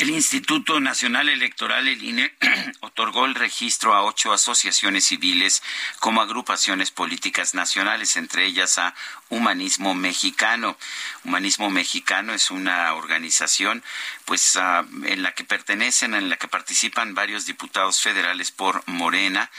El Instituto Nacional Electoral, el INE, otorgó el registro a ocho asociaciones civiles como agrupaciones políticas nacionales, entre ellas a Humanismo Mexicano. Humanismo Mexicano es una organización pues uh, en la que pertenecen, en la que participan varios diputados federales por Morena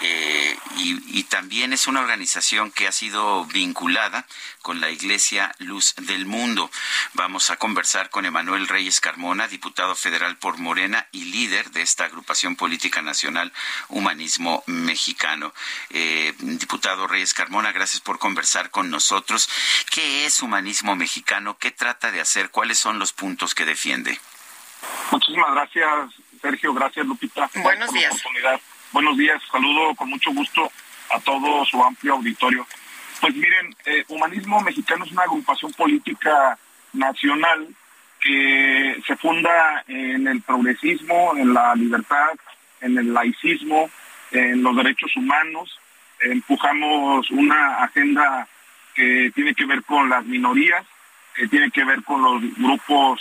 eh, y también es una organización que ha sido vinculada con la Iglesia Luz del Mundo. Vamos a conversar con Emanuel Reyes Carmona, diputado federal por Morena y líder de esta agrupación política nacional Humanismo Mexicano. Eh, diputado Reyes Carmona, gracias por conversar con nosotros. ¿Qué es Humanismo Mexicano? ¿Qué trata de hacer? ¿Cuáles son los puntos que defiende? Muchísimas gracias, Sergio. Gracias, Lupita. Buenos por días. La oportunidad. Buenos días. Saludo con mucho gusto a todo su amplio auditorio. Pues miren, eh, Humanismo Mexicano es una agrupación política nacional que se funda en el progresismo, en la libertad, en el laicismo, en los derechos humanos. Empujamos una agenda que tiene que ver con las minorías, que tiene que ver con los grupos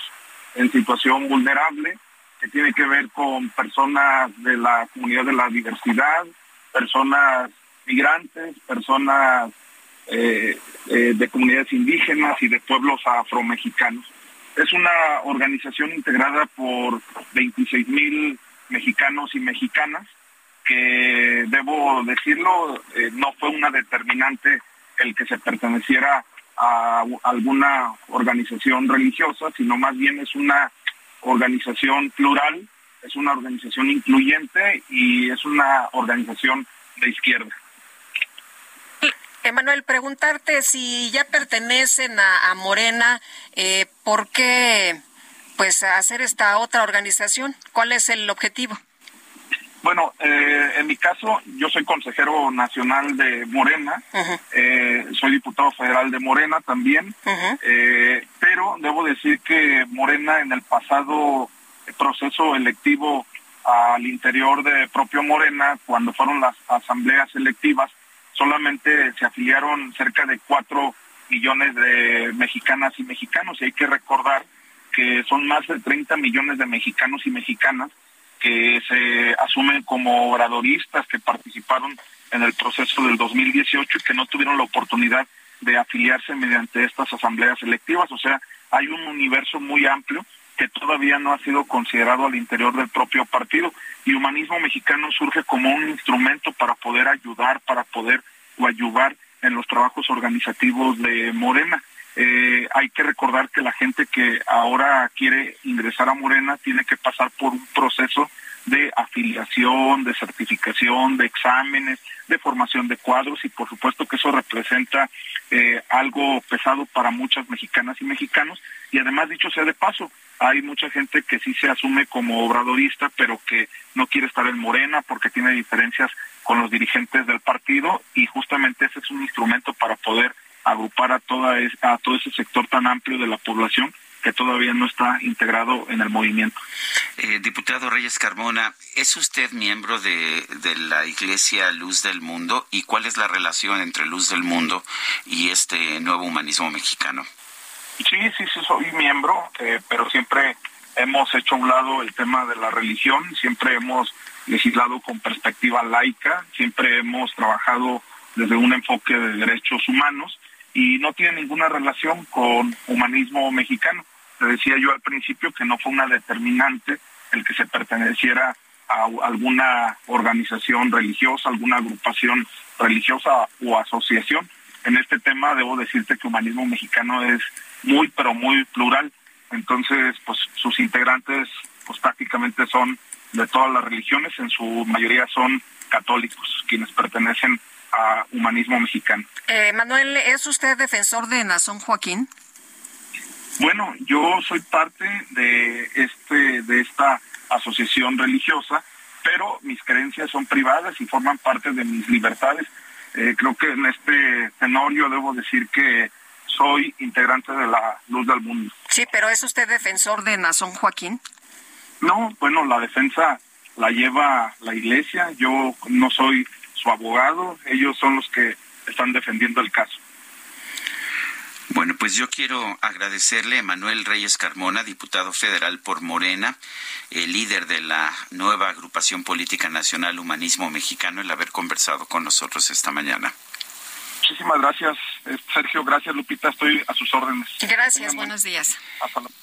en situación vulnerable, que tiene que ver con personas de la comunidad de la diversidad, personas migrantes, personas eh, eh, de comunidades indígenas y de pueblos afromexicanos. Es una organización integrada por 26 mil mexicanos y mexicanas que, debo decirlo, eh, no fue una determinante el que se perteneciera a alguna organización religiosa, sino más bien es una organización plural, es una organización incluyente y es una organización de izquierda. Emanuel, preguntarte si ya pertenecen a, a Morena, eh, ¿por qué pues hacer esta otra organización? ¿Cuál es el objetivo? Bueno, eh, en mi caso, yo soy consejero nacional de Morena, uh -huh. eh, soy diputado federal de Morena también, uh -huh. eh, pero debo decir que Morena en el pasado proceso electivo al interior de propio Morena, cuando fueron las asambleas electivas, solamente se afiliaron cerca de cuatro millones de mexicanas y mexicanos, y hay que recordar que son más de 30 millones de mexicanos y mexicanas que se asumen como obradoristas que participaron en el proceso del 2018 y que no tuvieron la oportunidad de afiliarse mediante estas asambleas electivas. O sea, hay un universo muy amplio que todavía no ha sido considerado al interior del propio partido. Y Humanismo Mexicano surge como un instrumento para poder ayudar, para poder ayudar en los trabajos organizativos de Morena. Eh, hay que recordar que la gente que ahora quiere ingresar a Morena tiene que pasar por un proceso de afiliación, de certificación, de exámenes, de formación de cuadros y por supuesto que eso representa eh, algo pesado para muchas mexicanas y mexicanos. Y además dicho sea de paso, hay mucha gente que sí se asume como obradorista pero que no quiere estar en Morena porque tiene diferencias con los dirigentes del partido y justamente ese es un instrumento para poder agrupar a toda a todo ese sector tan amplio de la población que todavía no está integrado en el movimiento. Eh, diputado Reyes Carmona, ¿es usted miembro de, de, la Iglesia Luz del Mundo y cuál es la relación entre Luz del Mundo y este nuevo humanismo mexicano? Sí, sí, sí, soy miembro, eh, pero siempre hemos hecho a un lado el tema de la religión, siempre hemos legislado con perspectiva laica, siempre hemos trabajado desde un enfoque de derechos humanos y no tiene ninguna relación con humanismo mexicano. Te decía yo al principio que no fue una determinante el que se perteneciera a alguna organización religiosa, alguna agrupación religiosa o asociación. En este tema debo decirte que humanismo mexicano es muy, pero muy plural. Entonces, pues sus integrantes pues prácticamente son de todas las religiones, en su mayoría son católicos, quienes pertenecen a humanismo mexicano. Eh, Manuel, ¿es usted defensor de Nazón Joaquín? Bueno, yo soy parte de este de esta asociación religiosa, pero mis creencias son privadas y forman parte de mis libertades. Eh, creo que en este tenor yo debo decir que soy integrante de la Luz del Mundo. Sí, pero ¿es usted defensor de Nazón Joaquín? No, bueno, la defensa la lleva la iglesia, yo no soy su abogado, ellos son los que están defendiendo el caso. Bueno, pues yo quiero agradecerle a Manuel Reyes Carmona, diputado federal por Morena, el líder de la nueva agrupación política nacional Humanismo Mexicano, el haber conversado con nosotros esta mañana. Muchísimas gracias, eh, Sergio. Gracias, Lupita. Estoy a sus órdenes. Gracias, buenos días. Hasta luego.